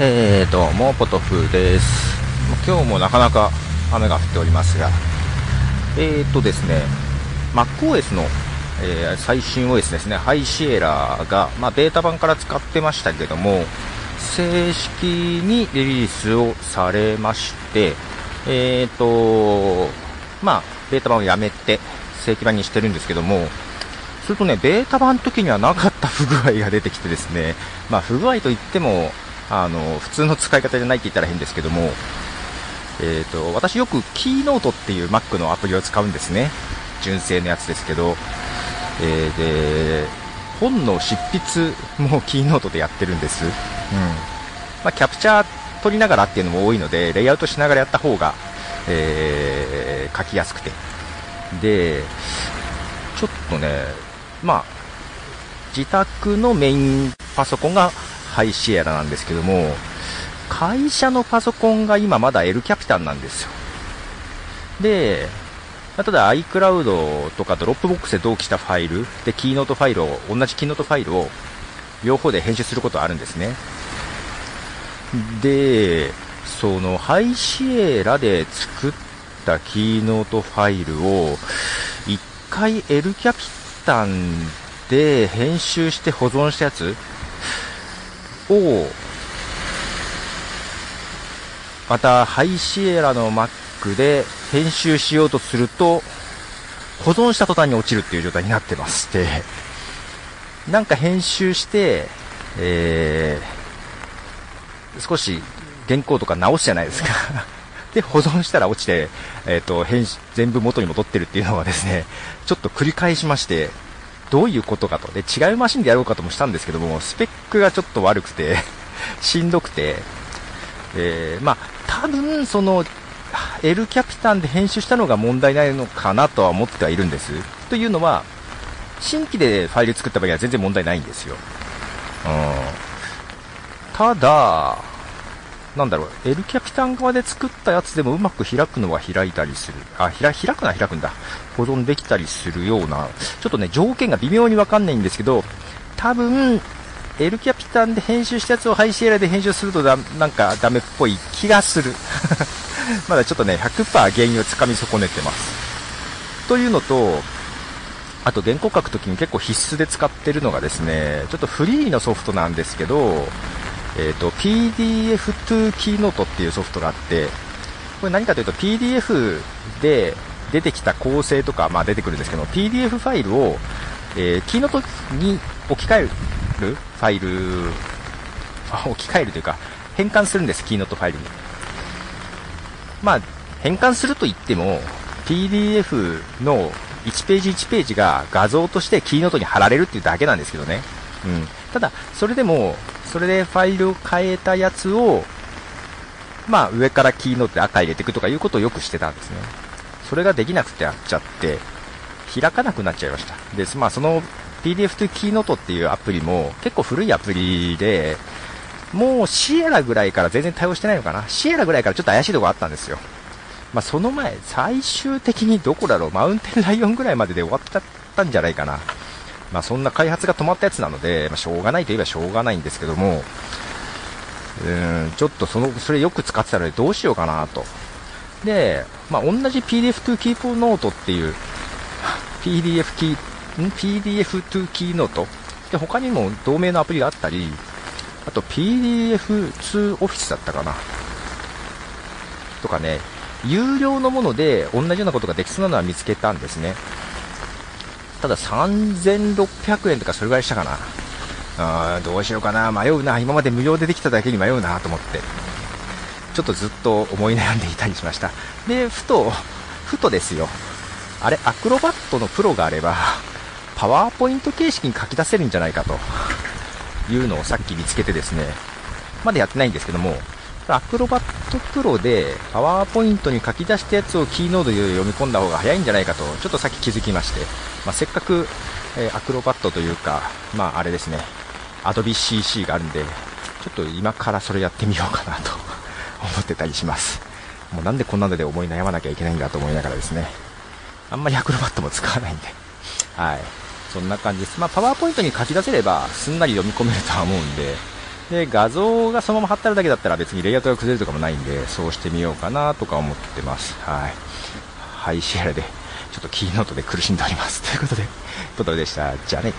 えーと、もポトフです。今日もなかなか雨が降っておりますが、えーとですね、MacOS の、えー最新 OS ですね、 High Sierra が、まあ、ベータ版から使ってましたけども、正式にリリースをされまして、えーと、まあ、ベータ版をやめて、正規版にしてるんですけども、するとね、ベータ版の時にはなかった不具合が出てきてですね、まあ、不具合といっても、あの、普通の使い方じゃないって言ったら変ですけども、えーと、私よくキーノートっていう Mac のアプリを使うんですね。純正のやつですけど、えーで、本の執筆もキーノートでやってるんです。うん。まあ、キャプチャー取りながらっていうのも多いので、レイアウトしながらやった方が、えー書きやすくて。で、ちょっとね、まあ、自宅のメインパソコンが High Sierra なんですけども、会社のパソコンが今まだ L キャピタンなんですよ。で、ただ iCloud とか Dropbox で同期したファイル、で、 Keynote ファイルを、同じ Keynote ファイルを両方で編集することあるんですね。で、その High Sierra で作った Keynote ファイルを一回 L キャピタンで編集して保存したやつをまた High Sierra の Mac で編集しようとすると保存した途端に落ちるっていう状態になってましてなんか編集して、えー、少し原稿とか直すじゃないですか。で保存したら落ちて、えー、と編集全部元に戻ってるっていうのはですねちょっと繰り返しましてどういうことかとで違うマシンでやろうかともしたんですけどもスペックがちょっと悪くて しんどくてえーまあ、多分その L キャピタンで編集したのが問題ないのかなとは思ってはいるんです。というのは、新規でファイル作った場合は全然問題ないんですよ。うん、ただ、なんだろう、L キャピタン側で作ったやつでもうまく開くのは開いたりする。あ、開くのは開くんだ。保存できたりするような、ちょっとね、条件が微妙にわかんないんですけど、多分、L キャピタンで編集したやつを High Sierra で編集するとだなんかダメっぽい気がする。まだちょっとね、100%原因をつかみ損ねてます。というのと、あと原稿書くときに結構必須で使ってるのがですね、ちょっとフリーのソフトなんですけど、えっ、と、PDF to Keynote っていうソフトがあって、これ何かというと PDF で出てきた構成とか、まあ出てくるんですけど、PDF ファイルを、えー、キーノートに置き換えるファイル、置き換えるというか、変換するんです、キーノートファイルに。まあ、変換すると言っても、PDF の1ページ1ページが画像としてキーノートに貼られるっていうだけなんですけどね。うん。ただ、それでも、それでファイルを変えたやつを、まあ、上からキーノートで赤入れていくとかいうことをよくしてたんですね。それができなくてやっちゃって、開かなくなっちゃいました。で、まあ、その PDF to Keynote っていうアプリも結構古いアプリで、もうシエラぐらいから全然対応してないのかな。シエラぐらいからちょっと怪しいとこあったんですよ。まあ、その前、最終的にどこだろう、マウンテンライオンぐらいまでで終わっちゃったんじゃないかな。まあ、そんな開発が止まったやつなので、まあ、しょうがないといえばしょうがないんですけども、うーん、ちょっとその、それよく使ってたのでどうしようかなと。で、まあ、同じ PDF to Keynote っていう、PDF キー、PDF to Key Note で、他にも同名のアプリがあったり、あと PDF to Office だったかな？とかね、有料のもので同じようなことができそうなのは見つけたんですね。ただ3600円とかそれぐらいしたかな。あーどうしようかな、迷うな、今まで無料でできただけに迷うなと思って、ちょっとずっと思い悩んでいたりしました。で、ふと、ふとですよ。あれ、アクロバットのプロがあれば、パワーポイント形式に書き出せるんじゃないかというのをさっき見つけてですね、まだやってないんですけども、アクロバットプロでパワーポイントに書き出したやつをキーノードで読み込んだ方が早いんじゃないかと、ちょっとさっき気づきまして、まあ、せっかく、えアクロバットというか、まああれですね、Adobe CC があるんで、ちょっと今からそれやってみようかなと 思ってたりします。もうなんでこんなので思い悩まなきゃいけないんだと思いながらですね、あんまり Acrobat も使わないんで、はい。そんな感じです。まあ、 PowerPoint に書き出せれば、すんなり読み込めるとは思うんで、で、画像がそのまま貼ってあるだけだったら別にレイアウトが崩れるとかもないんで、そうしてみようかなとか思ってます。はい。 High Sierra で、ちょっと Keynote で苦しんでおります。ということで、トトロでした。じゃあね。